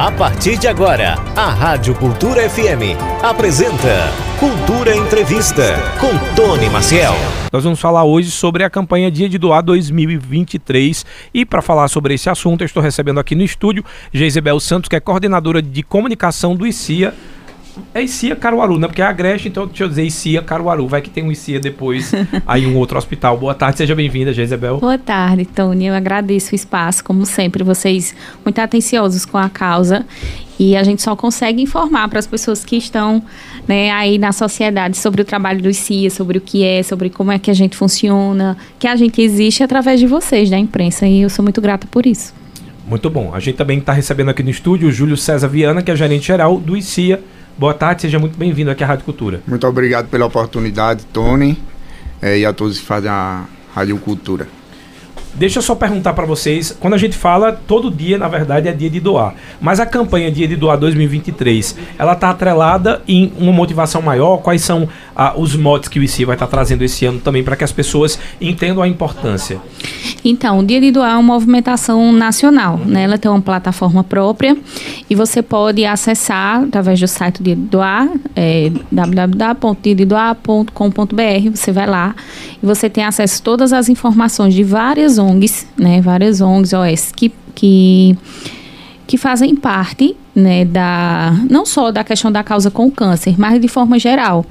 A partir de agora, a Rádio Cultura FM apresenta Cultura Entrevista com Tony Maciel. Nós vamos falar hoje sobre a campanha Dia de Doar 2023 e para falar sobre esse assunto eu estou recebendo aqui no estúdio Geisebel Santos, que é coordenadora de comunicação do ICIA é ICIA Caruaru, né? Porque é a Agreste, então deixa eu dizer ICIA Caruaru. Vai que tem um ICIA depois, aí um outro hospital. Boa tarde, seja bem-vinda, Jezebel. Boa tarde, Tony. Eu agradeço o espaço, como sempre, vocês muito atenciosos com a causa. E a gente só consegue informar para as pessoas que estão né, aí na sociedade sobre o trabalho do ICIA, sobre o que é, sobre como é que a gente funciona, que a gente existe através de vocês, da imprensa. E eu sou muito grata por isso. Muito bom. A gente também está recebendo aqui no estúdio o Júlio César Viana, que é gerente geral do ICIA Boa tarde, seja muito bem-vindo aqui à Rádio Cultura. Muito obrigado pela oportunidade, Tony, é, e a todos que fazem a Rádio Cultura. Deixa eu só perguntar para vocês, quando a gente fala, todo dia, na verdade, é dia de doar. Mas a campanha Dia de Doar 2023, ela está atrelada em uma motivação maior? Quais são ah, os motes que o ICI vai estar tá trazendo esse ano também para que as pessoas entendam a importância? Então, o Dia de Doar é uma movimentação nacional, né? Ela tem uma plataforma própria e você pode acessar através do site Dia de Doar, é, www.diadedoar.com.br, você vai lá e você tem acesso a todas as informações de várias ONGs, né, várias ONGs, OS, que, que, que fazem parte né, da, não só da questão da causa com o câncer, mas de forma geral.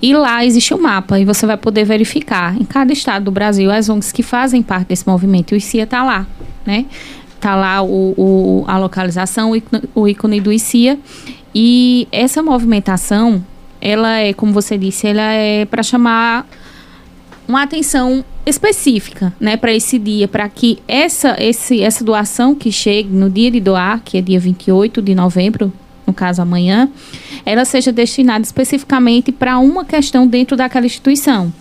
E lá existe um mapa e você vai poder verificar em cada estado do Brasil as ONGs que fazem parte desse movimento. E o ICIA está lá, né? Está lá o, o, a localização, o ícone do ICIA. E essa movimentação, ela é, como você disse, ela é para chamar uma atenção específica, né, para esse dia, para que essa, esse, essa doação que chegue no dia de doar, que é dia 28 de novembro, no caso amanhã, ela seja destinada especificamente para uma questão dentro daquela instituição.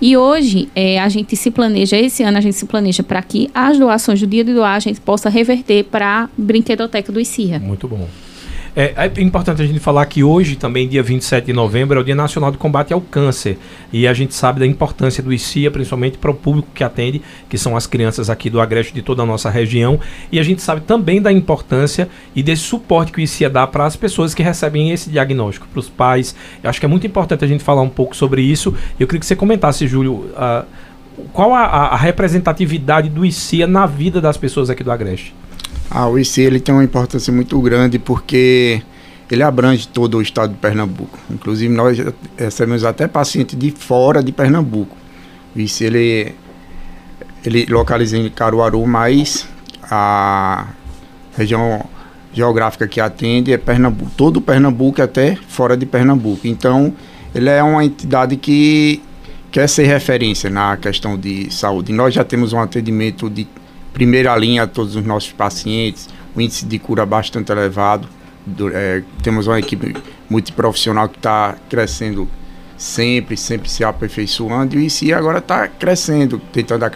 E hoje é, a gente se planeja, esse ano a gente se planeja para que as doações do dia de doar a gente possa reverter para a brinquedoteca do ICIA. Muito bom. É, é, importante a gente falar que hoje, também, dia 27 de novembro, é o Dia Nacional de Combate ao Câncer. E a gente sabe da importância do ICIA, principalmente para o público que atende, que são as crianças aqui do Agreste de toda a nossa região. E a gente sabe também da importância e desse suporte que o ICIA dá para as pessoas que recebem esse diagnóstico, para os pais. Eu acho que é muito importante a gente falar um pouco sobre isso. Eu queria que você comentasse, Júlio. Uh, qual a, a representatividade do ICIA na vida das pessoas aqui do Agreste? Ah, o IC ele tem uma importância muito grande porque ele abrange todo o estado de Pernambuco. Inclusive nós recebemos até pacientes de fora de Pernambuco. O IC ele, ele localiza em Caruaru, mas a região geográfica que atende é Pernambuco. Todo Pernambuco até fora de Pernambuco. Então ele é uma entidade que quer ser referência na questão de saúde. Nós já temos um atendimento de primeira linha a todos os nossos pacientes, o índice de cura bastante elevado. Do, é, temos uma equipe multiprofissional que está crescendo sempre, sempre se aperfeiçoando e ICI agora está crescendo, tentando a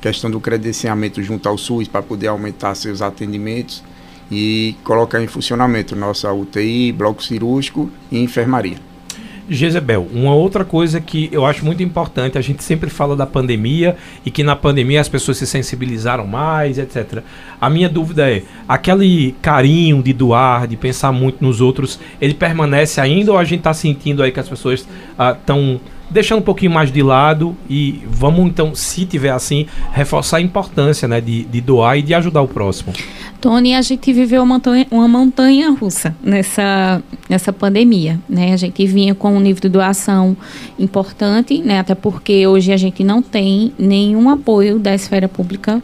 questão do credenciamento junto ao SUS para poder aumentar seus atendimentos e colocar em funcionamento nossa UTI, bloco cirúrgico e enfermaria. Jezebel, uma outra coisa que eu acho muito importante, a gente sempre fala da pandemia e que na pandemia as pessoas se sensibilizaram mais, etc. A minha dúvida é, aquele carinho de doar, de pensar muito nos outros, ele permanece ainda ou a gente está sentindo aí que as pessoas estão ah, deixando um pouquinho mais de lado e vamos então, se tiver assim, reforçar a importância né, de, de doar e de ajudar o próximo. Tony, a gente viveu uma montanha, uma montanha russa nessa, nessa pandemia, né? A gente vinha com um nível de doação importante, né? Até porque hoje a gente não tem nenhum apoio da esfera pública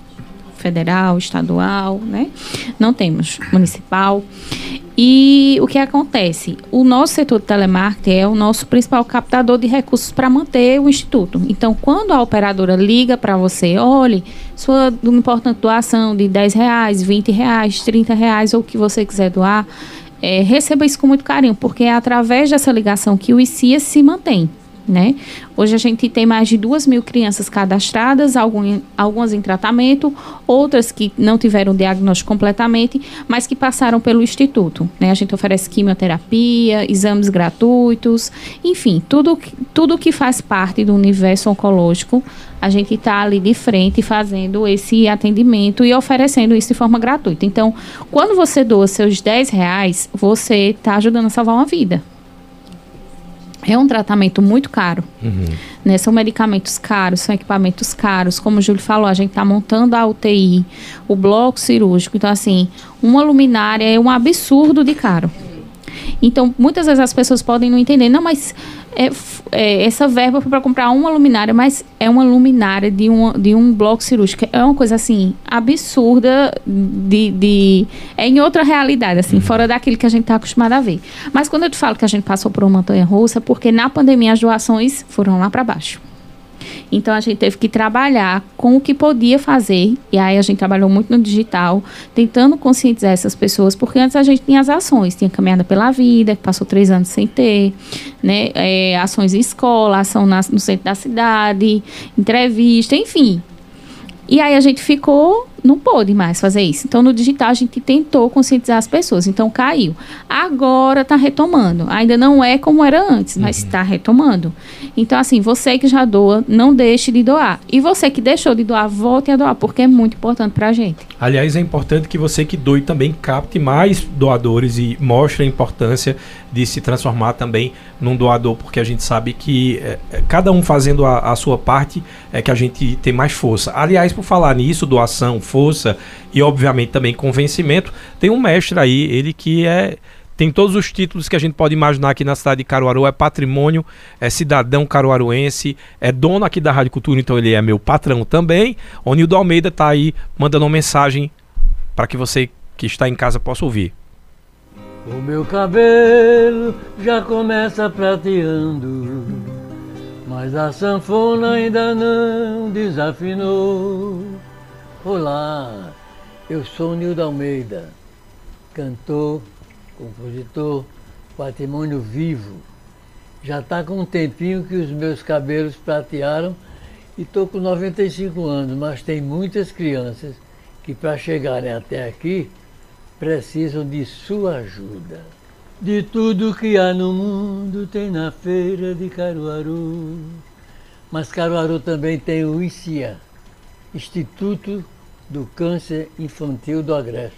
federal, estadual, né? Não temos municipal. E o que acontece? O nosso setor de telemarketing é o nosso principal captador de recursos para manter o instituto. Então, quando a operadora liga para você, olhe, sua importante doação de 10 reais, 20 reais, 30 reais ou o que você quiser doar, é, receba isso com muito carinho, porque é através dessa ligação que o ICIA se mantém. Né? Hoje a gente tem mais de duas mil crianças cadastradas, algum, algumas em tratamento, outras que não tiveram diagnóstico completamente, mas que passaram pelo Instituto. Né? A gente oferece quimioterapia, exames gratuitos, enfim, tudo, tudo que faz parte do universo oncológico, a gente está ali de frente fazendo esse atendimento e oferecendo isso de forma gratuita. Então, quando você doa seus 10 reais, você está ajudando a salvar uma vida. É um tratamento muito caro. Uhum. Né? São medicamentos caros, são equipamentos caros. Como o Júlio falou, a gente está montando a UTI, o bloco cirúrgico. Então, assim, uma luminária é um absurdo de caro. Então, muitas vezes as pessoas podem não entender, não, mas é, é, essa verba foi para comprar uma luminária, mas é uma luminária de, um de um bloco cirúrgico. É uma coisa assim, absurda de. de é em outra realidade, assim, uhum. fora daquilo que a gente está acostumado a ver. Mas quando eu te falo que a gente passou por uma montanha russa, porque na pandemia as doações foram lá para baixo. Então a gente teve que trabalhar com o que podia fazer. E aí a gente trabalhou muito no digital, tentando conscientizar essas pessoas, porque antes a gente tinha as ações, tinha caminhada pela vida, que passou três anos sem ter, né? É, ações em escola, ação na, no centro da cidade, entrevista, enfim. E aí a gente ficou não pôde mais fazer isso. Então, no digital, a gente tentou conscientizar as pessoas. Então, caiu. Agora está retomando. Ainda não é como era antes, mas está uhum. retomando. Então, assim, você que já doa, não deixe de doar. E você que deixou de doar, volte a doar, porque é muito importante para a gente. Aliás, é importante que você que doe também capte mais doadores e mostre a importância de se transformar também num doador, porque a gente sabe que é, cada um fazendo a, a sua parte é que a gente tem mais força. Aliás, por falar nisso, doação, força e, obviamente, também convencimento. Tem um mestre aí, ele que é tem todos os títulos que a gente pode imaginar aqui na cidade de Caruaru, é patrimônio, é cidadão caruaruense, é dono aqui da Rádio Cultura, então ele é meu patrão também. O Nildo Almeida está aí mandando uma mensagem para que você que está em casa possa ouvir. O meu cabelo já começa prateando, mas a sanfona ainda não desafinou. Olá, eu sou Nildo Almeida, cantor, compositor, patrimônio vivo. Já está com um tempinho que os meus cabelos pratearam e estou com 95 anos, mas tem muitas crianças que para chegarem até aqui precisam de sua ajuda. De tudo que há no mundo tem na feira de Caruaru. Mas Caruaru também tem o ICIA, Instituto do Câncer Infantil do Agreste.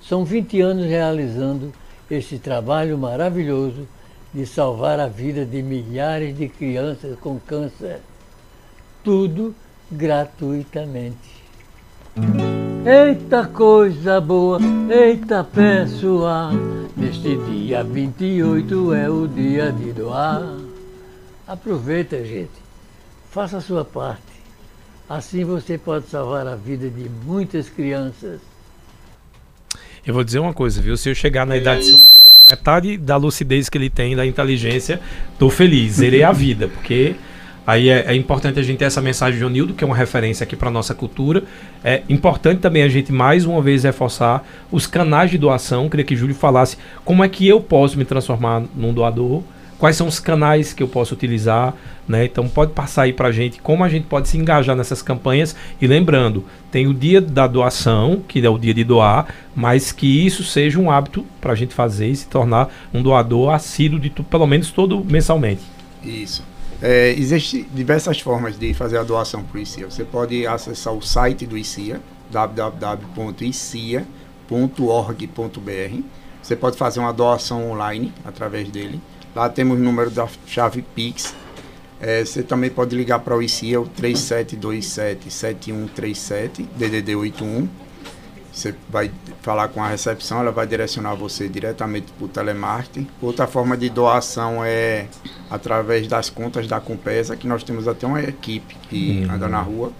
São 20 anos realizando este trabalho maravilhoso de salvar a vida de milhares de crianças com câncer. Tudo gratuitamente. Eita coisa boa, eita pessoal, neste dia 28 é o dia de doar. Aproveita, gente, faça a sua parte. Assim você pode salvar a vida de muitas crianças. Eu vou dizer uma coisa, viu? Se eu chegar na idade de São Nildo com metade da lucidez que ele tem, da inteligência, tô feliz. Zerei a vida, porque aí é, é, importante a gente ter essa mensagem de Onildo, que é uma referência aqui para nossa cultura. É importante também a gente, mais uma vez, reforçar os canais de doação. Queria que Júlio falasse como é que eu posso me transformar num doador quais são os canais que eu posso utilizar, né? Então pode passar aí para a gente como a gente pode se engajar nessas campanhas e lembrando, tem o dia da doação, que é o dia de doar, mas que isso seja um hábito para a gente fazer e se tornar um doador assíduo de pelo menos todo mensalmente. Isso. É, Existem diversas formas de fazer a doação para o ICIA. Você pode acessar o site do ICIA, www.icia.org.br. Você pode fazer uma doação online através dele. Lá temos o número da chave Pix. É, você também pode ligar para o ICIA, o 3727-7137, DDD 81. Você vai falar com a recepção, ela vai direcionar você diretamente para o telemarketing. Outra forma de doação é através das contas da Compesa, que nós temos até uma equipe que uhum. anda na rua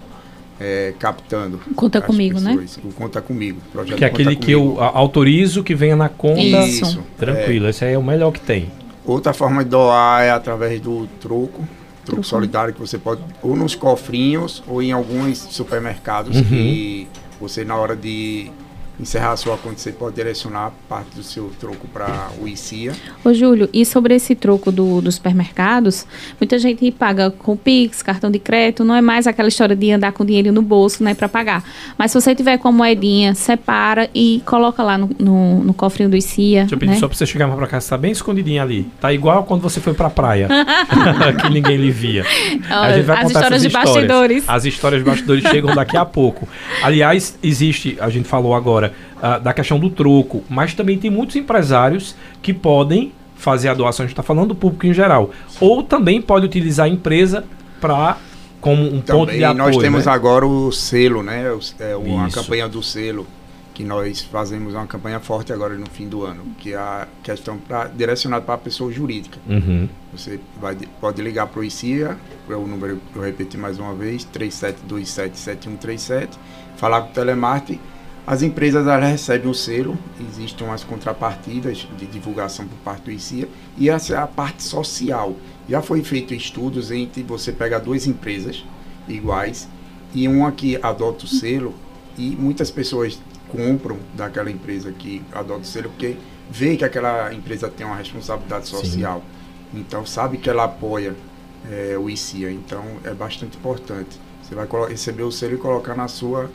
é, captando. Conta comigo, né? pessoas. né? O Conta Comigo. Projeto que é aquele que eu autorizo que venha na conta. Isso. Tranquilo, é, esse aí é o melhor que tem. Outra forma de doar é através do troco, troco solidário que você pode ou nos cofrinhos ou em alguns supermercados uhum. que você na hora de encerrar a sua conta, você pode direcionar parte do seu troco para o ICIA. Ô, Júlio, e sobre esse troco do, dos supermercados, muita gente paga com Pix, cartão de crédito, não é mais aquela história de andar com dinheiro no bolso, né, para pagar. Mas se você tiver com moedinha, separa e coloca lá no, no, no cofrinho do ICIA. Deixa eu pedir né? só pra você chegar mais pra cá, você tá bem escondidinha ali. Tá igual quando você foi pra praia, que ninguém lhe via. A gente vai As contar histórias essas de bastidores. As histórias de bastidores chegam daqui a pouco. Aliás, existe, a gente falou agora, ah, da questão do troco, mas também tem muitos empresários que podem fazer a doação, a gente está falando do público em geral, ou também pode utilizar a empresa para como um ponto de Também apoio. nós temos né? agora o selo, né? o- É uma Isso. campanha do selo, que nós fazemos uma campanha forte agora no fim do ano, que é a questão pra, direcionada para a pessoa jurídica. Uhum. Você vai, pode ligar para o ICIA, é o número eu repeti mais uma vez, 37277137, falar com o telemarketing. As empresas elas recebem o selo, existem umas contrapartidas de divulgação por parte do ICIA, e essa é a parte social. Já foi feito estudos entre você pegar duas empresas iguais e uma que adota o selo, e muitas pessoas compram daquela empresa que adota o selo porque vê que aquela empresa tem uma responsabilidade Sim. social. Então sabe que ela apoia eh, o ICIA, então é bastante importante. Você vai receber o selo e colocar na sua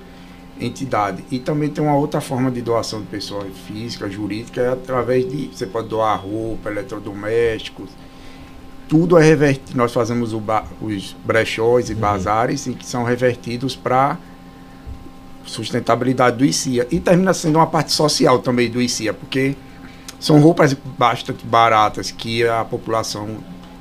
entidade. E também tem uma outra forma de doação de pessoa física, jurídica, é através de. Você pode doar roupa, eletrodomésticos. Tudo é revertido. Nós fazemos ba- os brechós e bazares em que são revertidos para sustentabilidade do ICIA. E termina sendo uma parte social também do ICIA, porque são roupas bastante baratas que a população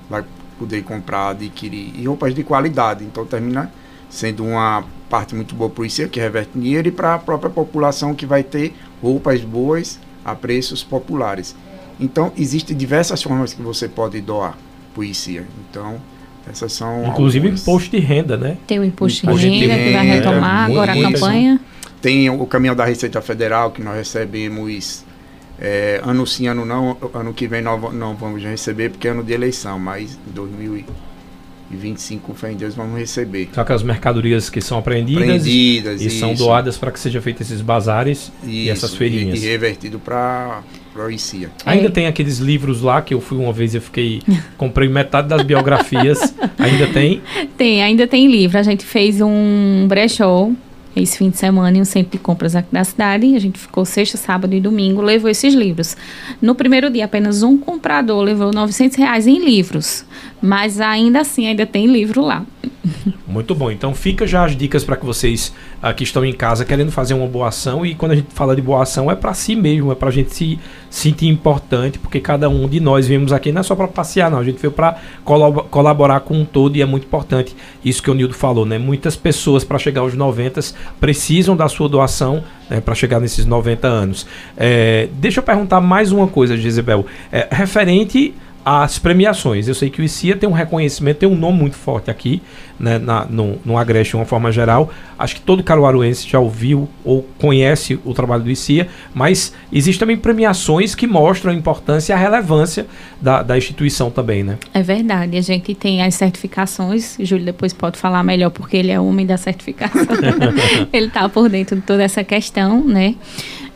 vai poder comprar, adquirir, e roupas de qualidade. Então termina sendo uma parte muito boa para o ICIA, que reverte dinheiro, e para a própria população que vai ter roupas boas a preços populares. Então existem diversas formas que você pode doar para o ICIA. Então essas são Inclusive algumas. imposto de renda, né? Tem o imposto, Imposto de de renda que vai renda, retomar muito- agora a campanha. Tem o caminhão da Receita Federal, que nós recebemos é, ano sim, ano não. Ano que vem nós não vamos receber, porque é ano de eleição, mas 2025, com fé em Deus, vamos receber. São aquelas mercadorias que são apreendidas, Prendidas e são isso, doadas para que sejam feitos esses bazares e essas isso, feirinhas. E, e revertido para o ICIA. Ainda É. tem aqueles livros lá que eu fui uma vez e eu fiquei. Comprei metade das biografias. Ainda tem. Tem, ainda tem livro. A gente fez um brechó esse fim de semana em um centro de compras aqui da cidade. A gente ficou sexta, sábado e domingo, levou esses livros. No primeiro dia, apenas um comprador levou 900 reais em livros. Mas ainda assim, ainda tem livro lá. Muito bom. Então fica já as dicas para que vocês ah, que estão em casa querendo fazer uma boa ação. E quando a gente fala de boa ação, é para si mesmo, é para a gente se sentir importante, porque cada um de nós viemos aqui não é só para passear, não. A gente veio para colaborar com um todo e é muito importante isso que o Nildo falou, né? Muitas pessoas para chegar aos 90 precisam da sua doação né, para chegar nesses 90 anos. É, deixa eu perguntar mais uma coisa, Gisabel. É, referente às premiações. Eu sei que o ICIA tem um reconhecimento, tem um nome muito forte aqui, né, na, no, no Agreste de uma forma geral. Acho que todo caruaruense já ouviu ou conhece o trabalho do ICIA, mas existem também premiações que mostram a importância e a relevância da, da instituição também, né? É verdade. A gente tem as certificações. O Júlio depois pode falar melhor, porque ele é o homem da certificação. ele está por dentro de toda essa questão, né?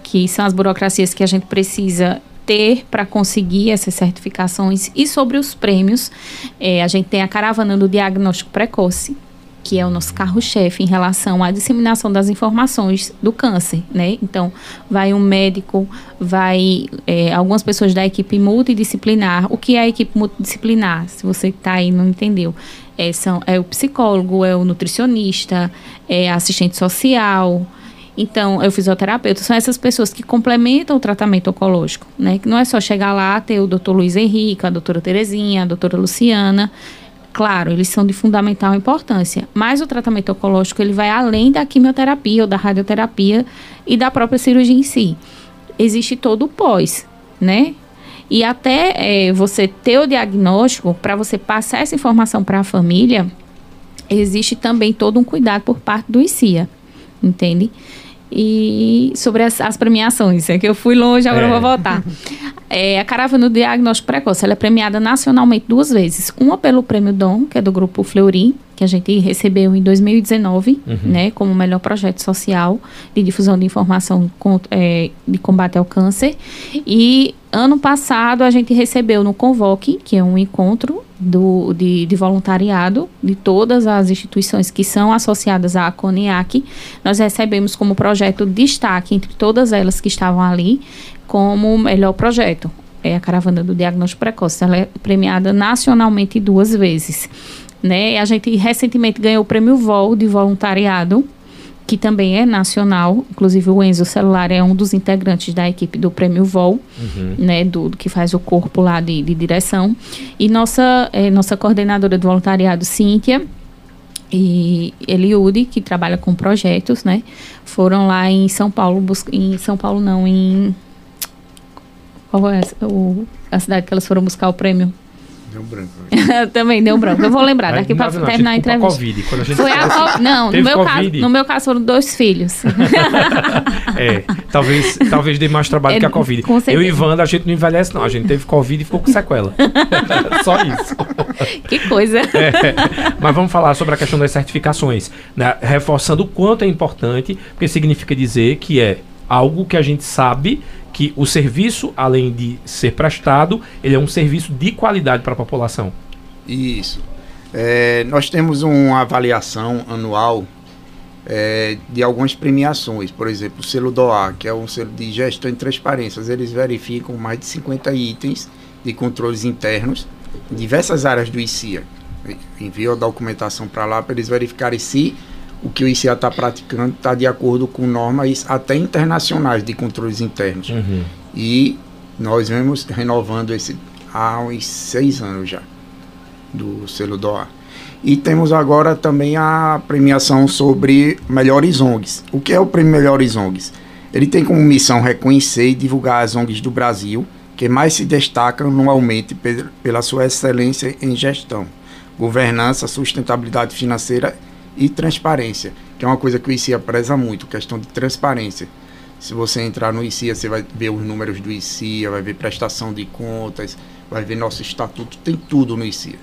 Que são as burocracias que a gente precisa ter para conseguir essas certificações. E sobre os prêmios, eh, a gente tem a caravana do diagnóstico precoce, que é o nosso carro-chefe em relação à disseminação das informações do câncer, né? Então, vai um médico, vai eh, algumas pessoas da equipe multidisciplinar. O que é a equipe multidisciplinar? Se você está aí não entendeu, é, são, é o psicólogo, é o nutricionista, é assistente social, então, é o fisioterapeuta, são essas pessoas que complementam o tratamento oncológico, né? Que não é só chegar lá, ter o doutor Luiz Henrique, a doutora Terezinha, a doutora Luciana. Claro, eles são de fundamental importância, mas o tratamento oncológico ele vai além da quimioterapia ou da radioterapia e da própria cirurgia em si. Existe todo o pós, né? E até eh, você ter o diagnóstico, para você passar essa informação para a família, existe também todo um cuidado por parte do ICIA, entende? E sobre as, as premiações, é que eu fui longe, agora É. eu vou voltar. É, a Caravana do Diagnóstico Precoce, ela é premiada nacionalmente duas vezes. Uma pelo Prêmio Dom, que é do Grupo Fleury, que a gente recebeu em 2019, né, como melhor projeto social de difusão de informação com- é, de combate ao câncer. E ano passado a gente recebeu no Convoque, que é um encontro do, de, de voluntariado de todas as instituições que são associadas à CONIAC. Nós recebemos como projeto destaque entre todas elas que estavam ali, como o melhor projeto. É a Caravana do Diagnóstico Precoce. Ela é premiada nacionalmente duas vezes. Né? A gente recentemente ganhou o prêmio VOL de voluntariado, que também é nacional. Inclusive, o Enzo Celular é um dos integrantes da equipe do prêmio VOL, né, do, do que faz o corpo lá de, de direção. E nossa, eh, nossa coordenadora de voluntariado, Cíntia, e Eliude, que trabalha com projetos, né? Foram lá em São Paulo, em São Paulo não, em qual é essa- o, a cidade que elas foram buscar o prêmio? Deu um branco. Também deu um branco. Eu vou lembrar Aí, daqui para terminar a tipo, entrevista. Covid, quando a gente Foi a co- não, no meu, caso, Covid? no meu caso foram dois filhos. É, talvez, talvez dê mais trabalho É, que a Covid. com Eu e Wanda, a gente não envelhece, não. A gente teve Covid e ficou com sequela. Só isso. que coisa. É, mas vamos falar sobre a questão das certificações, né? reforçando o quanto é importante, porque significa dizer que é algo que a gente sabe que o serviço, além de ser prestado, ele é um serviço de qualidade para a população. Isso. É, nós temos uma avaliação anual é, de algumas premiações. Por exemplo, o selo DOA, que é um selo de gestão e transparências. Eles verificam mais de 50 itens de controles internos em diversas áreas do ICIA. Enviam a documentação para lá para eles verificarem se o que o ICIA está praticando está de acordo com normas até internacionais de controles internos. E nós vemos renovando esse há uns seis anos já, do selo DOA. E temos agora também a premiação sobre melhores ONGs. O que é o prêmio Melhores ONGs? Ele tem como missão reconhecer e divulgar as ONGs do Brasil que mais se destacam anualmente pe- pela sua excelência em gestão, governança, sustentabilidade financeira e transparência, que é uma coisa que o ICIA preza muito, questão de transparência. Se você entrar no ICIA, você vai ver os números do ICIA, vai ver prestação de contas, vai ver nosso estatuto, tem tudo no ICIA.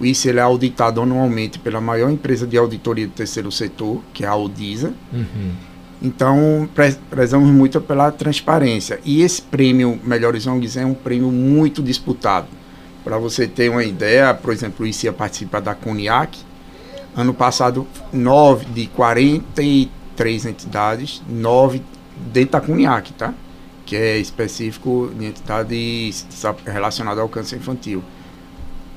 O ICIA é auditado anualmente pela maior empresa de auditoria do terceiro setor, que é a Audisa. Então, pre prezamos muito pela transparência. E esse prêmio Melhores ONGs é um prêmio muito disputado. Para você ter uma ideia, por exemplo, o ICIA participa da CONIAC. Ano passado, nove de 43 entidades, nove dentro da CONIAC, tá? Que é específico de entidade relacionada ao câncer infantil.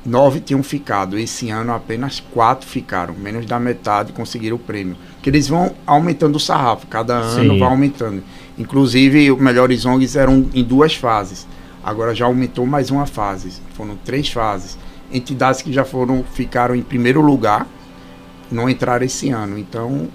Nove tinham ficado. Esse ano apenas quatro ficaram. Menos da metade conseguiram o prêmio. Que eles vão aumentando o sarrafo. Cada ano Sim. vai aumentando. Inclusive, o Melhores ONGs eram em duas fases. Agora já aumentou mais uma fase. Foram três fases. Entidades que já foram ficaram em primeiro lugar não entraram esse ano. Então,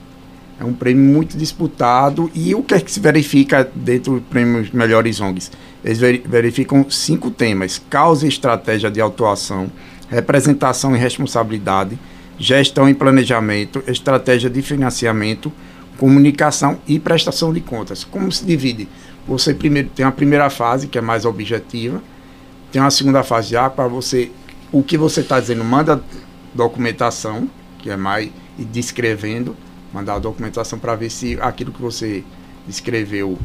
é um prêmio muito disputado. E o que é que se verifica dentro do prêmio Melhores ONGs? Eles veri- verificam cinco temas: causa e estratégia de atuação, representação e responsabilidade, gestão e planejamento, estratégia de financiamento, comunicação e prestação de contas. Como se divide? Você primeiro tem a primeira fase, que é mais objetiva, tem uma segunda fase já para você. O que você está dizendo, manda documentação, que é mais e descrevendo, mandar a documentação para ver se aquilo que você descreveu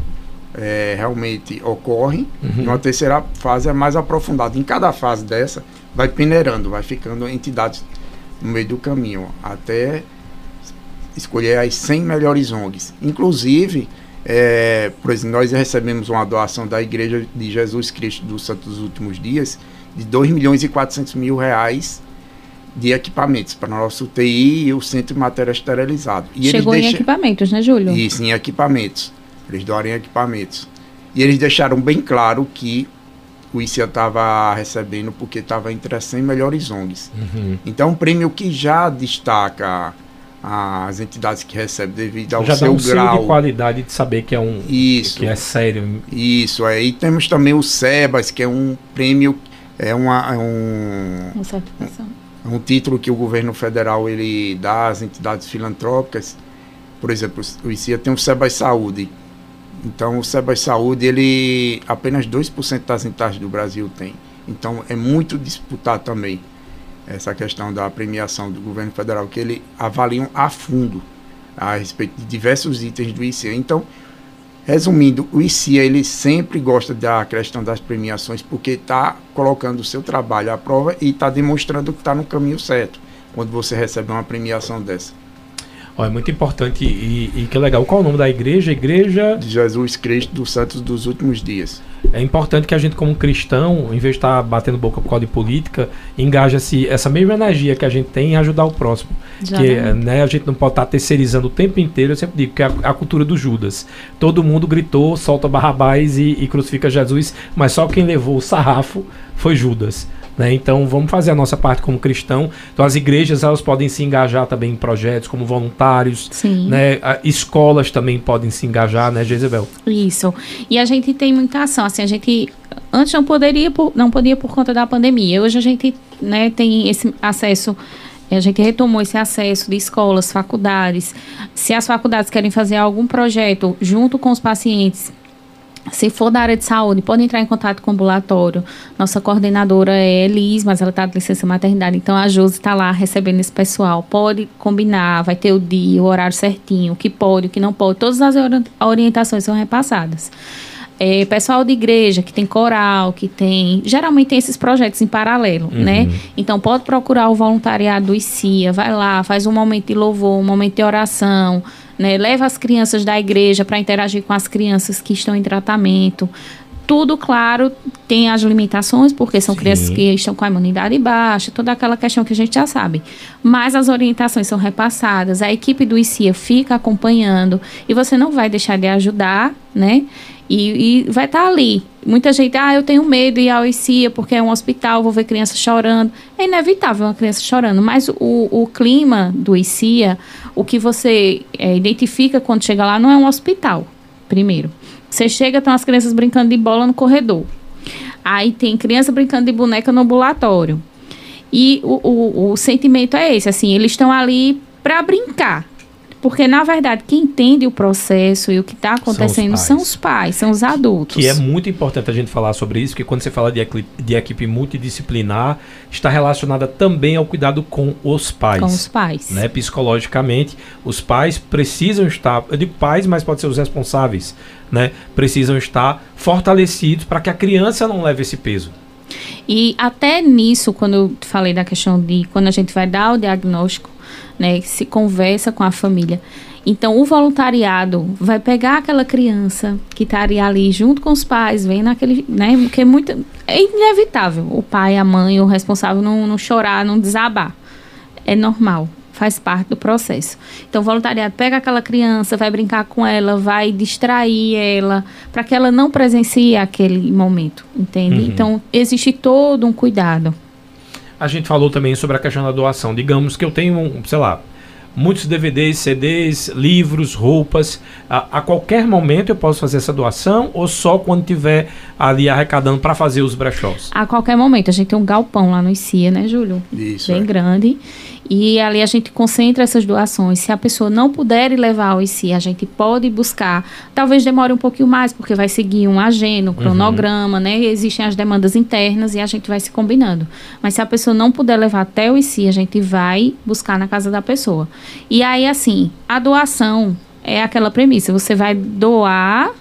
é, realmente ocorre. E uma terceira fase é mais aprofundada. Em cada fase dessa, vai peneirando, vai ficando entidades no meio do caminho, até escolher as 100 melhores ONGs. Inclusive, é, por exemplo, nós recebemos uma doação da Igreja de Jesus Cristo dos Santos Últimos Dias de 2 milhões e 400 mil reais de equipamentos para nosso UTI e o Centro de Matéria Esterilizado. E eles Chegou em deixam- equipamentos, né, Júlio? isso, em equipamentos. Eles doaram em equipamentos. E eles deixaram bem claro que o ICIA estava recebendo porque estava entre as 100 melhores ONGs. Então, um prêmio que já destaca as entidades que recebem devido ao Já dá seu um selo grau. de qualidade de saber que é um Isso. que é sério. Isso, aí temos também o SEBAS, que é um prêmio, é, uma, é um, Uma certificação. É um título que o governo federal ele dá às entidades filantrópicas por exemplo, o ICIA tem o Sebas Saúde. Então, o Sebas Saúde, ele apenas 2% das entradas do Brasil tem. Então, é muito disputado também essa questão da premiação do governo federal, que ele avaliam a fundo a respeito de diversos itens do ICIA. Então, resumindo, o ICIA ele sempre gosta da questão das premiações porque está colocando o seu trabalho à prova e está demonstrando que está no caminho certo quando você recebe uma premiação dessa. Oh, é muito importante e, e, que legal. Qual é o nome da igreja? Igreja de Jesus Cristo dos Santos dos Últimos Dias. É importante que a gente, como cristão, em vez de estar batendo boca por causa de política, engaja-se essa mesma energia que a gente tem em ajudar o próximo. Já que né, a gente não pode estar terceirizando o tempo inteiro. Eu sempre digo que é a, a cultura do Judas. Todo mundo gritou, solta Barrabás e, e crucifica Jesus, mas só quem levou o sarrafo foi Judas. Né? Então vamos fazer a nossa parte como cristão. Então as igrejas elas podem se engajar também em projetos como voluntários, Sim. né? escolas também podem se engajar, né, Jezebel? Isso. E a gente tem muita ação. Assim, a gente antes não poderia por, não podia por conta da pandemia. Hoje a gente né, tem esse acesso a gente retomou esse acesso de escolas, faculdades. Se as faculdades querem fazer algum projeto junto com os pacientes se for da área de saúde, pode entrar em contato com o ambulatório. Nossa coordenadora é Elis, mas ela está de licença maternidade, então a Josi está lá recebendo esse pessoal. Pode combinar, vai ter o dia, o horário certinho, o que pode, o que não pode. Todas as orientações são repassadas. É, pessoal de igreja que tem coral, que tem. Geralmente tem esses projetos em paralelo, uhum. né? Então pode procurar o voluntariado do ICIA, vai lá, faz um momento de louvor, um momento de oração né? Leva as crianças da igreja para interagir com as crianças que estão em tratamento. Tudo, claro, tem as limitações, porque são Sim. crianças que estão com a imunidade baixa, toda aquela questão que a gente já sabe. Mas as orientações são repassadas, a equipe do ICIA fica acompanhando e você não vai deixar de ajudar, né? E, e vai estar tá ali. Muita gente, ah, eu tenho medo de ir ao ICIA porque é um hospital, vou ver criança chorando. É inevitável uma criança chorando, mas o, o clima do ICIA, o que você é, identifica quando chega lá, não é um hospital, primeiro. Você chega, tem as crianças brincando de bola no corredor. Aí tem criança brincando de boneca no ambulatório. E o, o, o sentimento é esse, assim, eles estão ali para brincar. Porque, na verdade, quem entende o processo e o que está acontecendo são os, são os, pais, são os adultos. Que é muito importante a gente falar sobre isso, porque quando você fala de, de equipe multidisciplinar, está relacionada também ao cuidado com os pais. Com os pais. Né? Psicologicamente, os pais precisam estar, eu digo pais, mas pode ser os responsáveis, né? precisam estar fortalecidos para que a criança não leve esse peso. E até nisso, quando eu falei da questão de quando a gente vai dar o diagnóstico, né, se conversa com a família. Então, o voluntariado vai pegar aquela criança que estaria ali junto com os pais, vendo aquele, né, porque é muito, é inevitável o pai, a mãe, o responsável não, não chorar, não desabar. É normal, faz parte do processo. Então, o voluntariado pega aquela criança, vai brincar com ela, vai distrair ela, para que ela não presencie aquele momento, entende? Uhum. Então, existe todo um cuidado. A gente falou também sobre a questão da doação. Digamos que eu tenho, sei lá, muitos DVDs, CDs, livros, roupas. A, a, qualquer momento eu posso fazer essa doação ou só quando tiver ali arrecadando para fazer os brechós? A qualquer momento. A gente tem um galpão lá no ICIA, né, Júlio? Isso. Bem é. grande. E ali a gente concentra essas doações. Se a pessoa não puder levar ao ICIA, a gente pode buscar. Talvez demore um pouquinho mais, porque vai seguir um agenda, um uhum. cronograma, uhum. né? Existem as demandas internas e a gente vai se combinando. Mas se a pessoa não puder levar até o ICIA, a gente vai buscar na casa da pessoa. E aí, assim, a doação é aquela premissa: você vai doar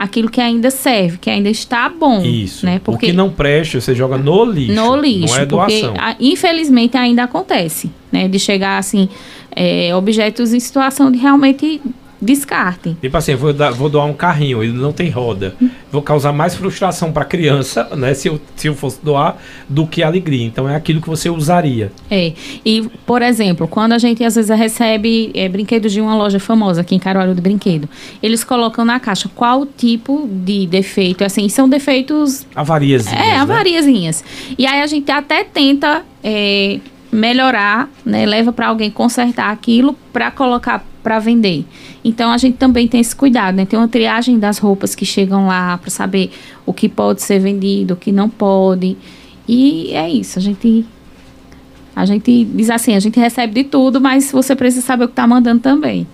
aquilo que ainda serve, que ainda está bom. Isso. Né? Porque, o que não presta, você joga no lixo. No lixo. Não é doação. Porque, infelizmente, ainda acontece, né? De chegar, assim, é, objetos em situação de realmente descartem. Tipo assim, vou, dar, vou doar um carrinho, ele não tem roda. Vou causar mais frustração para a criança, né, se eu, se eu fosse doar, do que alegria. Então é aquilo que você usaria. É. E, por exemplo, quando a gente às vezes recebe é, brinquedos de uma loja famosa aqui em Caruaru de brinquedo, eles colocam na caixa qual tipo de defeito. Assim, são defeitos. Avariazinhas. É, né? avariazinhas. E aí a gente até tenta. É, melhorar, né, leva para alguém consertar aquilo para colocar para vender. Então a gente também tem esse cuidado, né? Tem uma triagem das roupas que chegam lá para saber o que pode ser vendido, o que não pode. E é isso, a gente a gente diz assim, a gente recebe de tudo, mas você precisa saber o que está mandando também.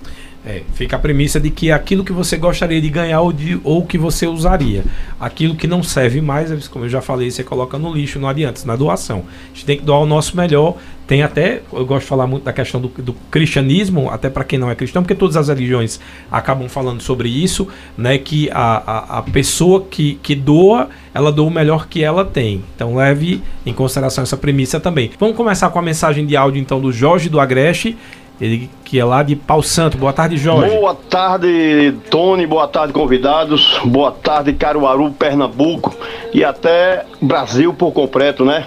É, fica a premissa de que aquilo que você gostaria de ganhar ou, de, ou que você usaria. Aquilo que não serve mais, como eu já falei, você coloca no lixo, não adianta, na doação. A gente tem que doar o nosso melhor. Tem até, eu gosto de falar muito da questão do, do cristianismo, até para quem não é cristão, porque todas as religiões acabam falando sobre isso, né? Que a, a, a pessoa que, que doa, ela doa o melhor que ela tem. Então leve em consideração essa premissa também. Vamos começar com a mensagem de áudio então do Jorge do Agreste ele que é lá de Pau Santo. Boa tarde, Jorge. Boa tarde, Tony. Boa tarde, convidados. Boa tarde, Caruaru, Pernambuco e até Brasil por completo, né?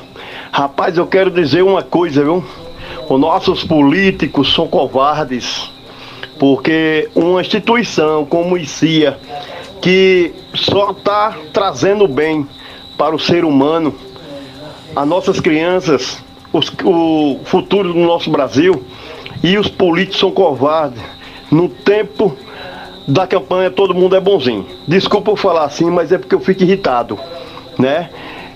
Rapaz, eu quero dizer uma coisa, viu? Os nossos políticos são covardes, porque uma instituição como o ICIA, que só está trazendo bem para o ser humano, as nossas crianças, os, o futuro do nosso Brasil, e os políticos são covardes. No tempo da campanha todo mundo é bonzinho. Desculpa eu falar assim, mas é porque eu fico irritado, né?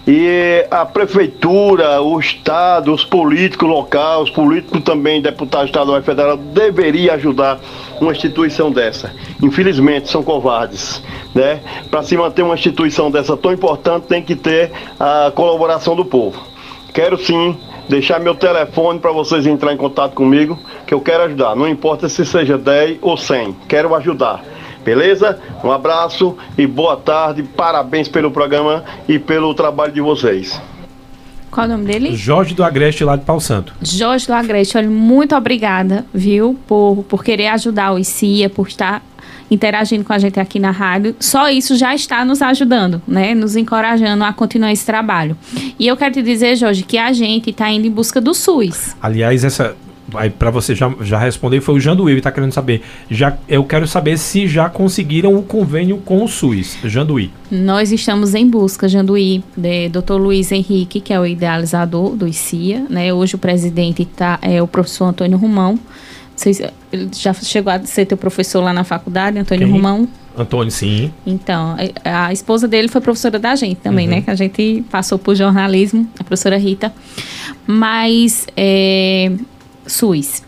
E a prefeitura, o estado, os políticos locais, os políticos também, deputados estadual e federal, deveria ajudar uma instituição dessa. Infelizmente são covardes, né? Para se manter uma instituição dessa tão importante tem que ter a colaboração do povo. Quero sim deixar meu telefone para vocês entrar em contato comigo, que eu quero ajudar. Não importa se seja 10 ou 100, quero ajudar. Beleza? Um abraço e boa tarde. Parabéns pelo programa e pelo trabalho de vocês. Qual é o nome dele? Jorge do Agreste, lá de Pau Santo. Jorge do Agreste, olha, muito obrigada, viu, por, por querer ajudar o ICIA, por estar interagindo com a gente aqui na rádio, só isso já está nos ajudando, né? Nos encorajando a continuar esse trabalho. E eu quero te dizer, Jorge, que a gente está indo em busca do SUS. Aliás, essa para você já, já responder foi o Janduí, está querendo saber. Já, eu quero saber se já conseguiram o convênio com o SUS, Janduí. Nós estamos em busca, Janduí, de Dr. Luiz Henrique, que é o idealizador do ICIA, né? Hoje o presidente tá, é o professor Antônio Romão. Vocês, já chegou a ser teu professor lá na faculdade, Antônio Quem? Romão? Antônio, sim. Então, a, a, esposa dele foi professora da gente também, né? uhum. né? Que a gente passou por jornalismo, a professora Rita. Mas, é, SUS.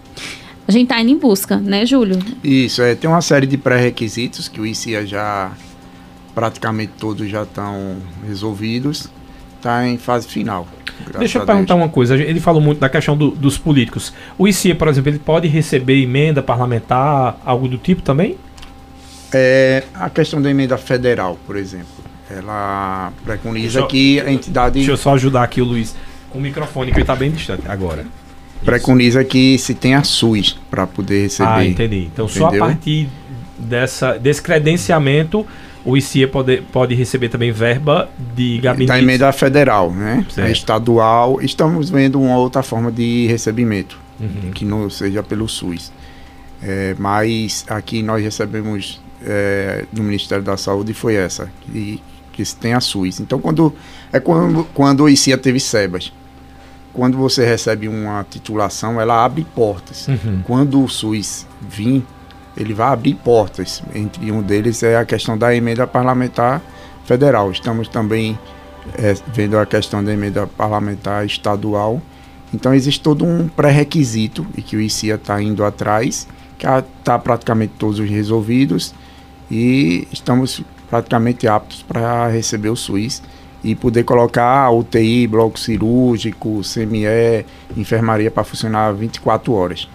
A gente está indo em busca, né, Júlio? Isso, é, tem uma série de pré-requisitos que o ICIA já, praticamente todos já estão resolvidos. Está em fase final. Deixa eu perguntar uma coisa. Ele falou muito da questão do, dos políticos. O ICIA, por exemplo, ele pode receber emenda parlamentar, algo do tipo também? É, a questão da emenda federal, por exemplo. Ela preconiza eu, que a entidade. Deixa eu só ajudar aqui o Luiz com o microfone, que ele está bem distante agora. Preconiza que se tenha SUS para poder receber. Ah, entendi. Então, entendeu? só a partir dessa, desse credenciamento o ICIA pode, pode receber também verba de gabinete. Da emenda federal, né? Certo. estadual. Estamos vendo uma outra forma de recebimento, uhum. que não seja pelo SUS. É, mas aqui nós recebemos é, do Ministério da Saúde foi essa, que, que tem a SUS. Então, quando é quando, quando o ICIA teve SEBAS. Quando você recebe uma titulação, ela abre portas. Uhum. Quando o SUS vir, ele vai abrir portas. Entre um deles é a questão da emenda parlamentar federal. Estamos também é, vendo a questão da emenda parlamentar estadual. Então existe todo um pré-requisito e que o ICIA está indo atrás, que está praticamente todos resolvidos e estamos praticamente aptos para receber o SUS e poder colocar UTI, bloco cirúrgico, CME, enfermaria para funcionar 24 horas.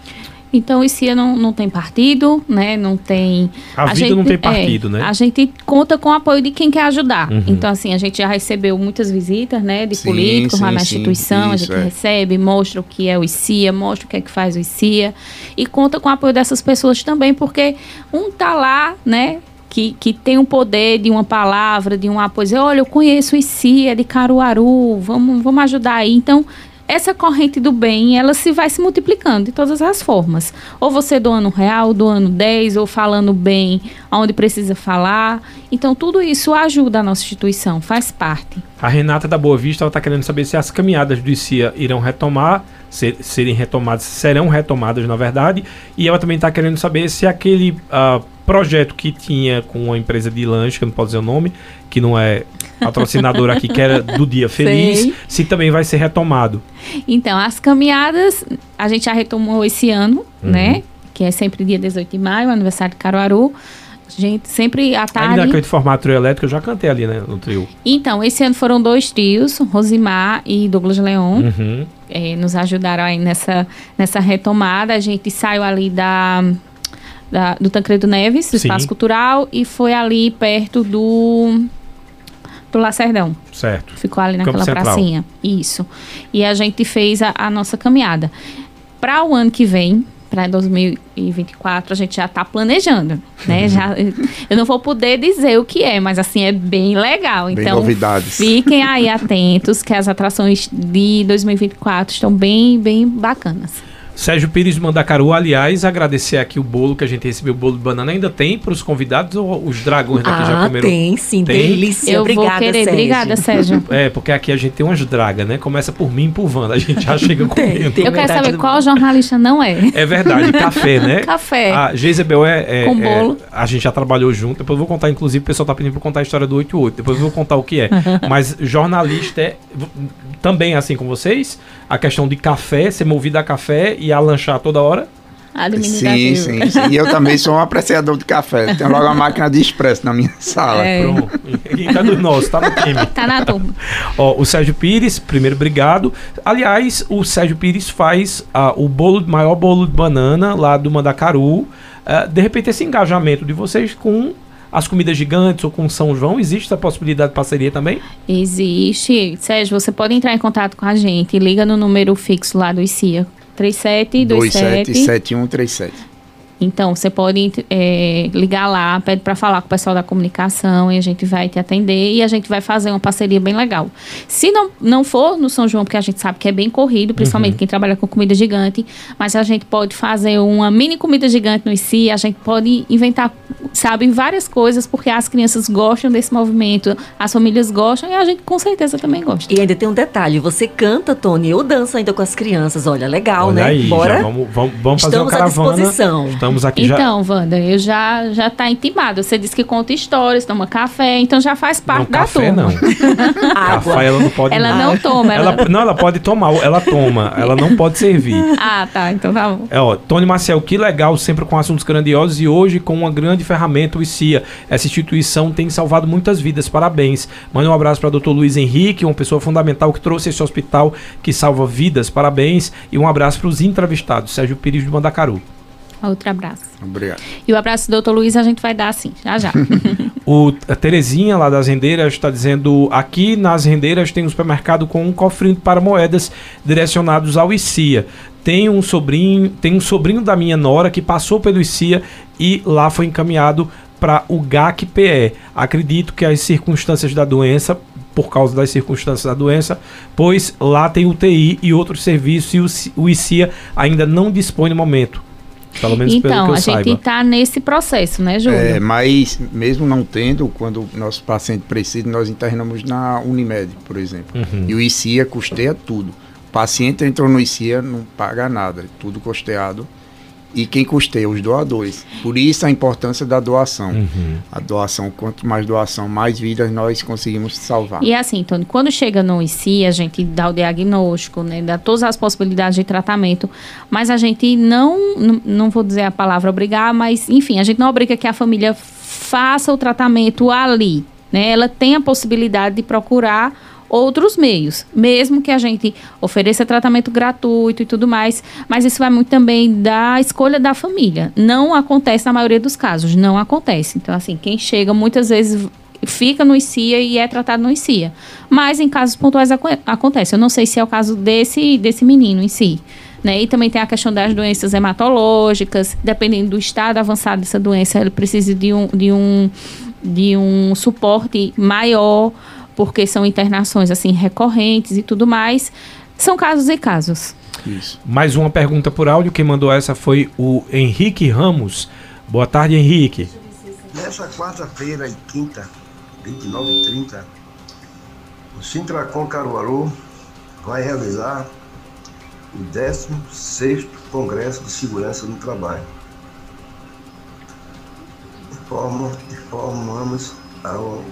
Então, o ICIA não, não tem partido, né? Não tem... A, a vida gente, não tem partido, é, né? A gente conta com o apoio de quem quer ajudar. Uhum. Então, assim, a gente já recebeu muitas visitas, né? De sim, políticos sim, lá na sim, instituição. Isso, a gente é. recebe, mostra o que é o ICIA, mostra o que é que faz o ICIA. E conta com o apoio dessas pessoas também, porque um tá lá, né? Que, que, tem um poder de uma palavra, de um apoio. Olha, eu conheço o ICIA de Caruaru, vamos, vamos ajudar aí. Então, essa corrente do bem, ela se vai se multiplicando de todas as formas. Ou você doando real, doando 10, ou falando bem onde precisa falar. Então, tudo isso ajuda a nossa instituição, faz parte. A Renata da Boa Vista está querendo saber se as caminhadas do ICIA irão retomar, ser, serem retomadas, serão retomadas, na verdade. E ela também está querendo saber se aquele uh, projeto que tinha com a empresa de lanche, que eu não posso dizer o nome, que não é patrocinador aqui, que era do Dia Feliz, Sei. se também vai ser retomado. Então, as caminhadas a gente já retomou esse ano, uhum. né? que é sempre dia 18 de maio, aniversário de Caruaru. A gente sempre à tarde. naquele formato trio elétrico eu já cantei ali, né? No trio. Então, esse ano foram dois trios, Rosimar e Douglas Leon. Uhum. eh, nos ajudaram aí nessa, nessa retomada. A gente saiu ali da, da- do Tancredo Neves, do Sim. Espaço Cultural, e foi ali perto do, do Lacerdão. Certo. Ficou ali Campo naquela Central. pracinha. Isso. E a gente fez a, a nossa caminhada. Para o ano que vem, para 2024, a gente já está planejando, Uhum. né? Já, eu não vou poder dizer o que é, mas assim é bem legal. Bem Então, novidades. fiquem aí atentos que as atrações de 2024 estão bem, bem bacanas. Sérgio Pires de Mandacaru, aliás, agradecer aqui o bolo que a gente recebeu, o bolo de banana. Ainda tem para os convidados ou os dragões daqui já Ah, comeram? tem sim, Tem? delícia. eu Obrigada, vou querer. Sérgio. Obrigada, Sérgio. É, porque aqui a gente tem umas dragas, né? Começa por mim e por Wanda. A gente já chega comendo. tem. eu quero saber qual jornalista não é. É verdade, café, né? Café. A Jezebel é, é- Com é- bolo. a gente já trabalhou junto. Depois eu vou contar, inclusive, o pessoal tá pedindo pra eu contar a história do 88. Depois eu vou contar o que é. Mas jornalista é também assim com vocês. A questão de café, ser movido a café e a lanchar toda hora. Sim, sim, sim. E eu também sou um apreciador de café. Tenho logo a máquina de expresso na minha sala. É. Pronto. Tá dos nossos, tá no time. Tá na turma. Ó, o Sérgio Pires, primeiro, obrigado. Aliás, o Sérgio Pires faz ah, o bolo, maior bolo de banana lá do Mandacaru. Ah, de repente, esse engajamento de vocês com as comidas gigantes ou com São João, existe essa possibilidade de parceria também? Existe. Sérgio, você pode entrar em contato com a gente. Liga no número fixo lá do ICIA. 3727. 277137. Então, você pode é, ligar lá, pede para falar com o pessoal da comunicação e a gente vai te atender e a gente vai fazer uma parceria bem legal. Se não, não for no São João, porque a gente sabe que é bem corrido, principalmente quem trabalha com comida gigante, mas a gente pode fazer uma mini comida gigante no ICI, a gente pode inventar, sabe, várias coisas, porque as crianças gostam desse movimento, as famílias gostam e a gente com certeza também gosta. E ainda tem um detalhe, você canta, Tony, ou dança ainda com as crianças. Olha, legal, Olha né? aí, Bora. já vamos, vamos, vamos fazer uma Estamos à caravana. disposição. Estamos aqui já. Então, Wanda, eu já já tá intimado. Você disse que conta histórias, toma café, então já faz parte Não, da café turma. não. Café ela não pode Ela não toma, ela... Ela, não, ela pode tomar, ela toma, ela não pode servir. Ah, tá, então tá bom. É, ó, Tony Marcel, que legal, sempre com assuntos grandiosos e hoje com uma grande ferramenta, o ICIA. Essa instituição tem salvado muitas vidas, parabéns. Manda um abraço para o Dr. Luiz Henrique, uma pessoa fundamental que trouxe esse hospital que salva vidas, parabéns. E um abraço para os entrevistados, Sérgio Pires do Mandacaru. Outro abraço. Obrigado. E o abraço do doutor Luiz a gente vai dar assim, já já. O a Terezinha, lá das rendeiras, está dizendo: aqui nas rendeiras tem um supermercado com um cofrinho para moedas direcionados ao ICIA. Tem um sobrinho, tem um sobrinho da minha nora que passou pelo ICIA e lá foi encaminhado para o GAC-PE. Acredito que as circunstâncias da doença, por causa das circunstâncias da doença, pois lá tem UTI e outros serviços e o, ci- o ICIA ainda não dispõe no momento. Pelo menos pelo que então, eu a gente saiba. tá nesse processo, né, Júlio? É, mas mesmo não tendo, quando o nosso paciente precisa, nós internamos na Unimed, por exemplo. Uhum. E o ICIA custeia tudo. O paciente entrou no ICIA, não paga nada, é tudo custeado. E quem custeia? Os doadores. Por isso a importância da doação. Uhum. A doação, quanto mais doação, mais vidas nós conseguimos salvar. E assim, Tony, quando chega no IC, a gente dá o diagnóstico, né, dá todas as possibilidades de tratamento, mas a gente não, não, não vou dizer a palavra obrigar, mas enfim, a gente não obriga que a família faça o tratamento ali, né? Ela tem a possibilidade de procurar outros meios, mesmo que a gente ofereça tratamento gratuito e tudo mais, mas isso vai muito também da escolha da família. Não acontece na maioria dos casos, não acontece. Então, assim, quem chega muitas vezes fica no ICIA e é tratado no ICIA. Mas em casos pontuais aco- acontece. Eu não sei se é o caso desse, desse menino em si. Né? E também tem a questão das doenças hematológicas, dependendo do estado avançado dessa doença, ele precisa de um, de um, de um suporte maior, porque são internações assim recorrentes e tudo mais. São casos e casos. Isso. Mais uma pergunta por áudio. Quem mandou essa foi o Henrique Ramos. Boa tarde, Henrique. Nessa quarta-feira e quinta, 29 e 30, o Sintracom Caruaru vai realizar o 16º Congresso de Segurança no Trabalho. Informamos ao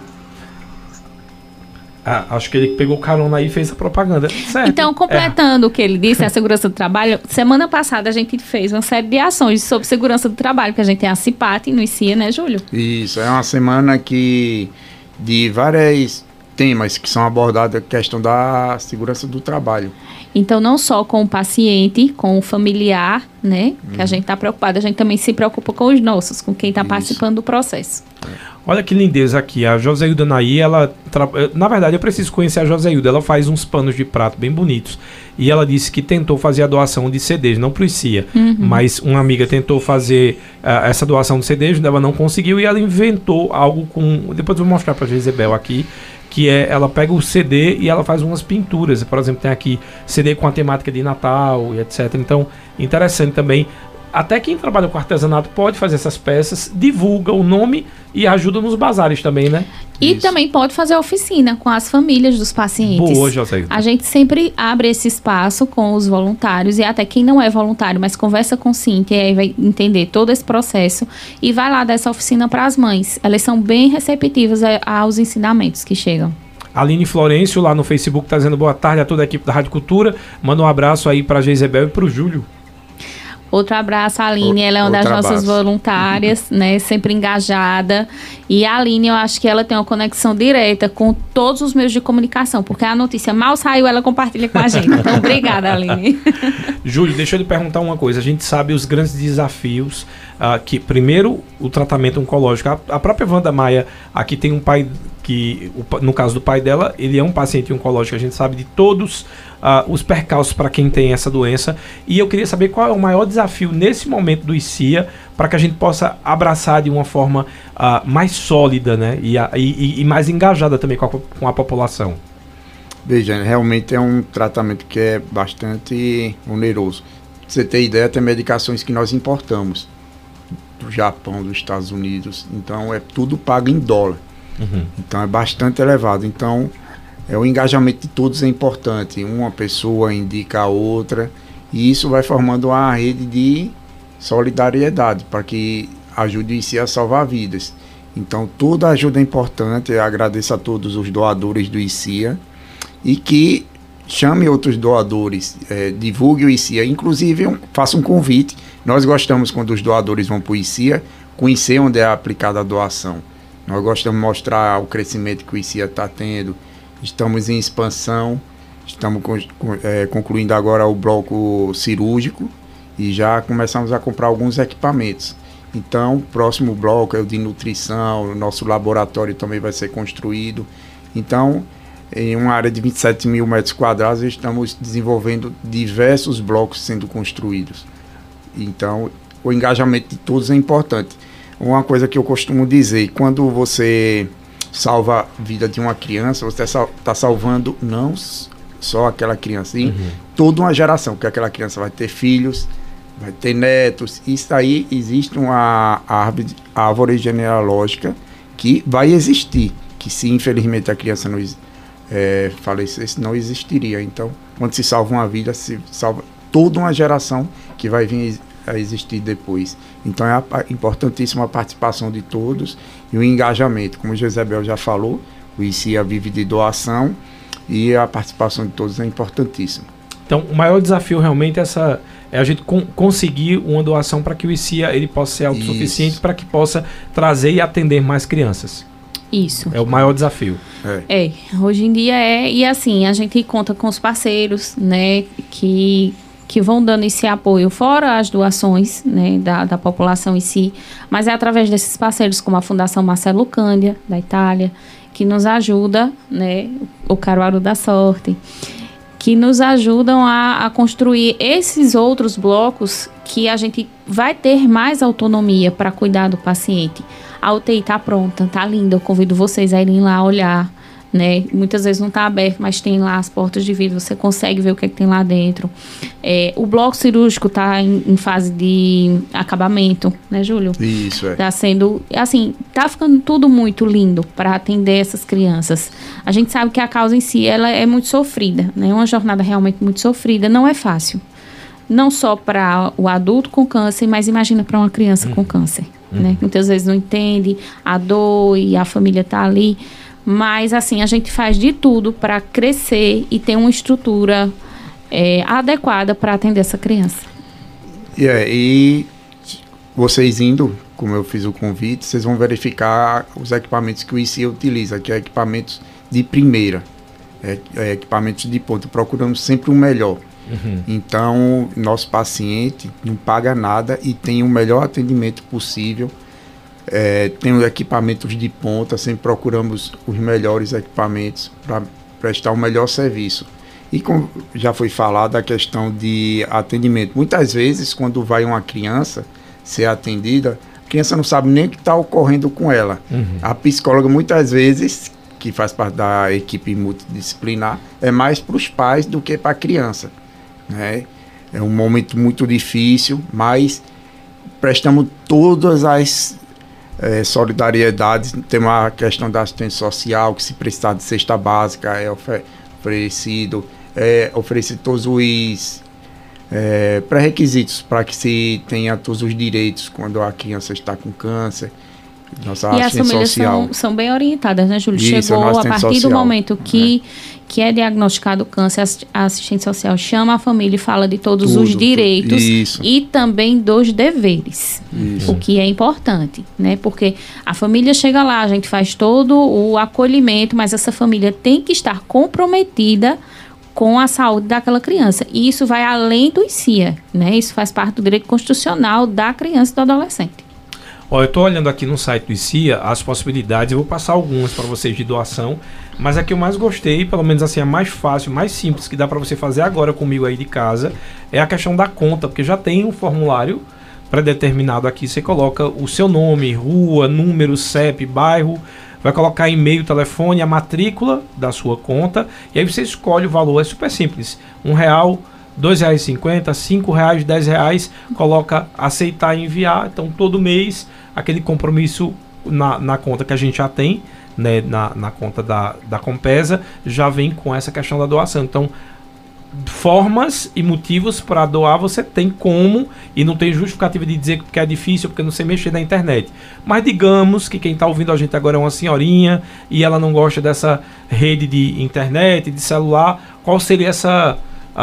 Ah, acho que ele pegou carona aí e fez a propaganda. Certo. Então, completando o que ele disse, a segurança do trabalho, semana passada a gente fez uma série de ações sobre segurança do trabalho, que a gente tem a CIPAT no ICIA, né, Júlio? Isso, é uma semana que de vários temas que são abordados a questão da segurança do trabalho. Então, não só com o paciente, com o familiar, né, que a gente está preocupado, a gente também se preocupa com os nossos, com quem está participando do processo. Olha que lindeza aqui. A Joséilda Naí, ela. eh, Na verdade, eu preciso conhecer a Joséilda. Ela faz uns panos de prato bem bonitos. E ela disse que tentou fazer a doação de CDs, não pro ICIA. Mas uma amiga tentou fazer ah, essa doação de CDs, ela não conseguiu e ela inventou algo com. Depois eu vou mostrar pra Jezebel aqui. Que é, ela pega o CD e ela faz umas pinturas. Por exemplo, tem aqui CD com a temática de Natal e etc. Então, interessante também. Até quem trabalha com artesanato pode fazer essas peças, divulga o nome e ajuda nos bazares também, né? E Isso. também pode fazer oficina com as famílias dos pacientes. Boa, Joséilda. A gente sempre abre esse espaço com os voluntários e até quem não é voluntário, mas conversa com Cintia e aí vai entender todo esse processo e vai lá dar essa oficina para as mães. Elas são bem receptivas a- aos ensinamentos que chegam. Aline Florencio lá no Facebook tá dizendo boa tarde a toda a equipe da Rádio Cultura. Manda um abraço aí pra Geisebel e pro Júlio. Outro abraço, Aline. Ela é uma das outro nossas abraço. voluntárias, né? Sempre engajada. E a Aline, eu acho que ela tem uma conexão direta com todos os meios de comunicação, porque a notícia mal saiu, ela compartilha com a gente. Então, obrigada, Aline. Júlio, deixa eu lhe perguntar uma coisa. A gente sabe os grandes desafios ah, que, primeiro, o tratamento oncológico. A, a própria Wanda Maia aqui tem um pai que, no caso do pai dela, ele é um paciente oncológico. A gente sabe de todos ah, os percalços para quem tem essa doença. E eu queria saber qual é o maior desafio nesse momento do ICIA para que a gente possa abraçar de uma forma ah, mais sólida, né? E, e- e- mais engajada também com a, com a população. Veja, realmente é um tratamento que é bastante oneroso. Pra você ter ideia, tem medicações que nós importamos do Japão, dos Estados Unidos. Então é tudo pago em dólar. Então é bastante elevado. Então é o engajamento de todos é importante. Uma pessoa indica a outra e isso vai formando uma rede de solidariedade para que ajude em si a salvar vidas. Então toda ajuda é importante. Eu agradeço a todos os doadores do ICIA e que chame outros doadores, eh, divulgue o ICIA, inclusive um, faça um convite. Nós gostamos quando os doadores vão para o ICIA, conhecer onde é aplicada a doação. Nós gostamos de mostrar o crescimento que o ICIA está tendo. Estamos em expansão, estamos eh, concluindo agora o bloco cirúrgico e já começamos a comprar alguns equipamentos. Então, próximo bloco é o de nutrição, nosso laboratório também vai ser construído. Então, em uma área de 27 mil metros quadrados, estamos desenvolvendo diversos blocos sendo construídos. Então, o engajamento de todos é importante. Uma coisa que eu costumo dizer, quando você salva a vida de uma criança, você está salvando não só aquela criança, sim, toda uma geração, porque aquela criança vai ter filhos, vai ter netos. Isso aí existe uma árvore, árvore genealógica que vai existir, que se infelizmente a criança não é, falecesse, não existiria. Então, quando se salva uma vida, se salva toda uma geração que vai vir a existir depois. Então, é importantíssima a participação de todos e o engajamento. Como o Jezebel já falou, o ICIA vive de doação e a participação de todos é importantíssima. Então, o maior desafio realmente é, essa, é a gente con- conseguir uma doação para que o ICIA ele possa ser autossuficiente, para que possa trazer e atender mais crianças. Isso. É o maior desafio. É. É, hoje em dia é, e assim, a gente conta com os parceiros, né, que, que vão dando esse apoio, fora as doações, né, da, da população em si, mas é através desses parceiros, como a Fundação Marcelo Cândia, da Itália, que nos ajuda, né, o Caruaru da Sorte, que nos ajudam a, a construir esses outros blocos que a gente vai ter mais autonomia para cuidar do paciente. A UTI está pronta, está linda. Eu convido vocês a irem lá olhar. Né? Muitas vezes não está aberto, mas tem lá as portas de vidro, você consegue ver o que, é que tem lá dentro. É, o bloco cirúrgico está em, em fase de acabamento, né, Júlio? Isso, é. Tá sendo, assim, tá ficando tudo muito lindo para atender essas crianças. A gente sabe que a causa em si, ela é muito sofrida, né? É uma jornada realmente muito sofrida, não é fácil. Não só para o adulto com câncer, mas imagina para uma criança com câncer, né? Muitas vezes não entende a dor e a família tá ali, Mas, assim, a gente faz de tudo para crescer e ter uma estrutura é, adequada para atender essa criança. E, é, e vocês indo, como eu fiz o convite, vocês vão verificar os equipamentos que o ICE utiliza, que é equipamentos de primeira, é, é equipamentos de ponta. Procuramos sempre o melhor. Uhum. Então, nosso paciente não paga nada e tem o melhor atendimento possível. É, tem os equipamentos de ponta, sempre procuramos os melhores equipamentos para prestar o melhor serviço. E como já foi falado a questão de atendimento, muitas vezes quando vai uma criança ser atendida, a criança não sabe nem o que está ocorrendo com ela. Uhum. A psicóloga muitas vezes, que faz parte da equipe multidisciplinar, é mais para os pais do que para a criança. Né? É um momento muito difícil, mas prestamos todas as é, solidariedades. Tem uma questão da assistência social, que se precisar de cesta básica é oferecido, é oferecido todos os é, pré-requisitos para que se tenha todos os direitos quando a criança está com câncer. Nossa e as famílias são, são bem orientadas, né, Júlio? Isso, Chegou a partir do social, momento que, que é diagnosticado o câncer, a assistente social chama a família e fala de todos Tudo, os direitos isso. e também dos deveres. Isso. O que é importante, né? Porque a família chega lá, a gente faz todo o acolhimento, mas essa família tem que estar comprometida com a saúde daquela criança. E isso vai além do ICIA, né? Isso faz parte do direito constitucional da criança e do adolescente. Ó, eu estou olhando aqui no site do ICIA as possibilidades, eu vou passar algumas para vocês de doação, mas a que eu mais gostei, pelo menos assim, a mais fácil, mais simples que dá para você fazer agora comigo aí de casa, é a questão da conta, porque já tem um formulário pré-determinado aqui, você coloca o seu nome, rua, número, CEP, bairro, vai colocar e-mail, telefone, a matrícula da sua conta, e aí você escolhe o valor, é super simples, um real, e cinquenta, cinco reais, dez reais, coloca aceitar e enviar. Então todo mês aquele compromisso na, na conta que a gente já tem, né, na, na conta da, da Compesa, já vem com essa questão da doação. Então formas e motivos para doar você tem como e não tem justificativa de dizer que é difícil porque não sei mexer na internet. Mas digamos que quem está ouvindo a gente agora é uma senhorinha e ela não gosta dessa rede de internet, de celular, qual seria essa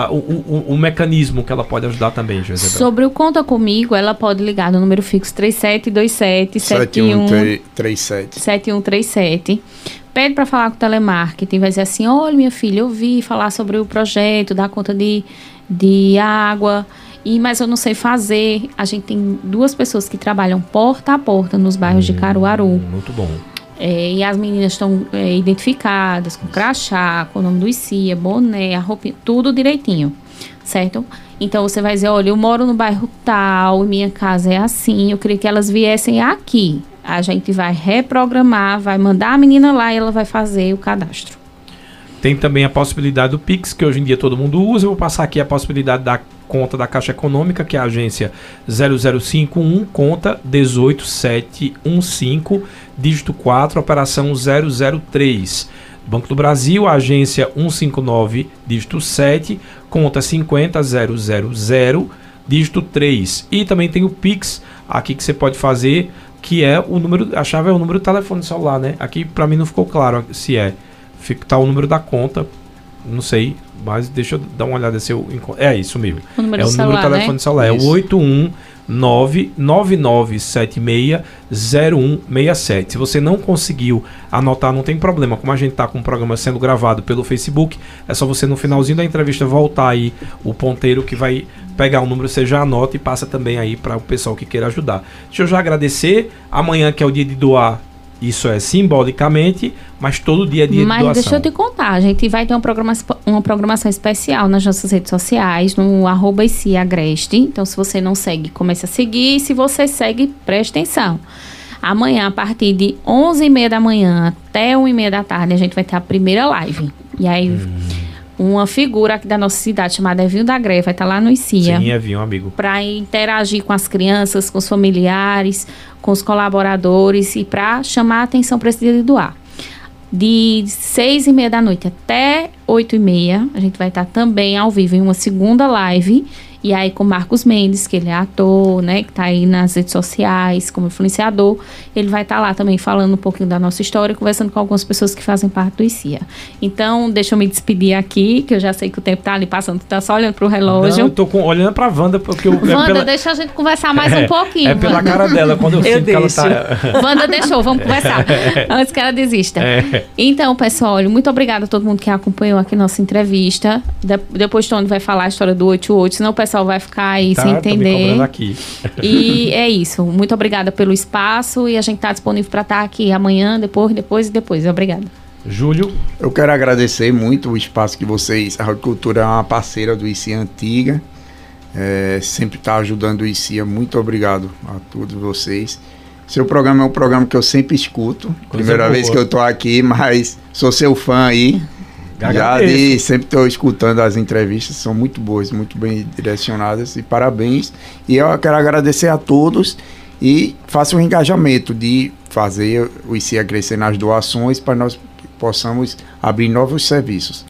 a- o, o- o mecanismo que ela pode ajudar também, José? Sobre o Conta Comigo, ela pode ligar no número fixo 3727 71 7137. 7137. Pede para falar com o telemarketing, vai dizer assim: olha, minha filha, eu vi falar sobre o projeto da conta de, de água, e mas eu não sei fazer. A gente tem duas pessoas que trabalham porta a porta nos bairros de Caruaru. Muito bom. É, e as meninas estão é, identificadas com crachá, com o nome do ICIA, boné, a roupa, tudo direitinho, certo? Então você vai dizer, olha, eu moro no bairro tal, minha casa é assim, eu queria que elas viessem aqui. A gente vai reprogramar, vai mandar a menina lá e ela vai fazer o cadastro. Tem também a possibilidade do Pix, que hoje em dia todo mundo usa. Eu vou passar aqui a possibilidade da conta da Caixa Econômica, que é a agência 0051, conta 18715, dígito 4, operação 003. Banco do Brasil, agência 159, dígito 7, conta 50000, dígito 3. E também tem o Pix aqui que você pode fazer, que é o número, a chave é o número do telefone celular, né? Aqui para mim não ficou claro se é. Tá o número da conta, não sei, mas deixa eu dar uma olhada se eu encontro. É isso mesmo. O número é o número do telefone né? celular, é o Isso. 81999760167. Se você não conseguiu anotar, não tem problema. Como a gente tá com o programa sendo gravado pelo Facebook, é só você no finalzinho da entrevista voltar aí o ponteiro que vai pegar o número, você já anota e passa também aí para o pessoal que queira ajudar. Deixa eu já agradecer. Amanhã que é o dia de doar, isso é simbolicamente, mas todo dia é dia de Mas doação. deixa eu te contar, a gente vai ter uma programação, uma programação especial nas nossas redes sociais, no arroba Agreste. Então, se você não segue, comece a seguir. E se você segue, preste atenção. Amanhã, a partir de 11h30 da manhã até 1h30 da tarde, a gente vai ter a primeira live. E aí, Hum. Uma figura aqui da nossa cidade, chamada Evinho da Greve, vai estar lá no ICIA Sim, Evinho, amigo. para interagir com as crianças, com os familiares, com os colaboradores e para chamar a atenção para esse dia de doar. De seis e meia da noite até oito e meia, a gente vai estar também ao vivo em uma segunda live E aí com Marcos Mendes, que ele é ator, né, que está aí nas redes sociais como influenciador, ele vai estar tá lá também falando um pouquinho da nossa história, conversando com algumas pessoas que fazem parte do ICIA. Então, deixa eu me despedir aqui, que eu já sei que o tempo está ali passando, tu tá só olhando pro relógio. Não, eu tô com, olhando pra Wanda, porque eu. É Wanda, é pela, deixa a gente conversar mais é, um pouquinho. É pela Wanda. cara dela, quando eu, eu sinto deixo. que ela tá. Wanda deixou, vamos conversar. Antes que ela desista. É. Então, pessoal, olha, muito obrigada a todo mundo que acompanhou aqui nossa entrevista. De, depois Tony vai falar a história do 88, senão o pessoal vai ficar aí tá, sem entender. aqui. E é isso. Muito obrigada pelo espaço e a gente está disponível para estar tá aqui amanhã, depois, depois e depois. Obrigada. Júlio. Eu quero agradecer muito o espaço que vocês. A Cultura é uma parceira do ICI Antiga. É, sempre está ajudando o ICIA. Muito obrigado a todos vocês. Seu programa é um programa que eu sempre escuto. Coisa Primeira boa. vez que eu estou aqui, mas sou seu fã aí. Já de, sempre estou escutando as entrevistas, são muito boas, muito bem direcionadas e parabéns. E eu quero agradecer a todos e faço um engajamento de fazer o ICIA crescer nas doações para nós possamos abrir novos serviços.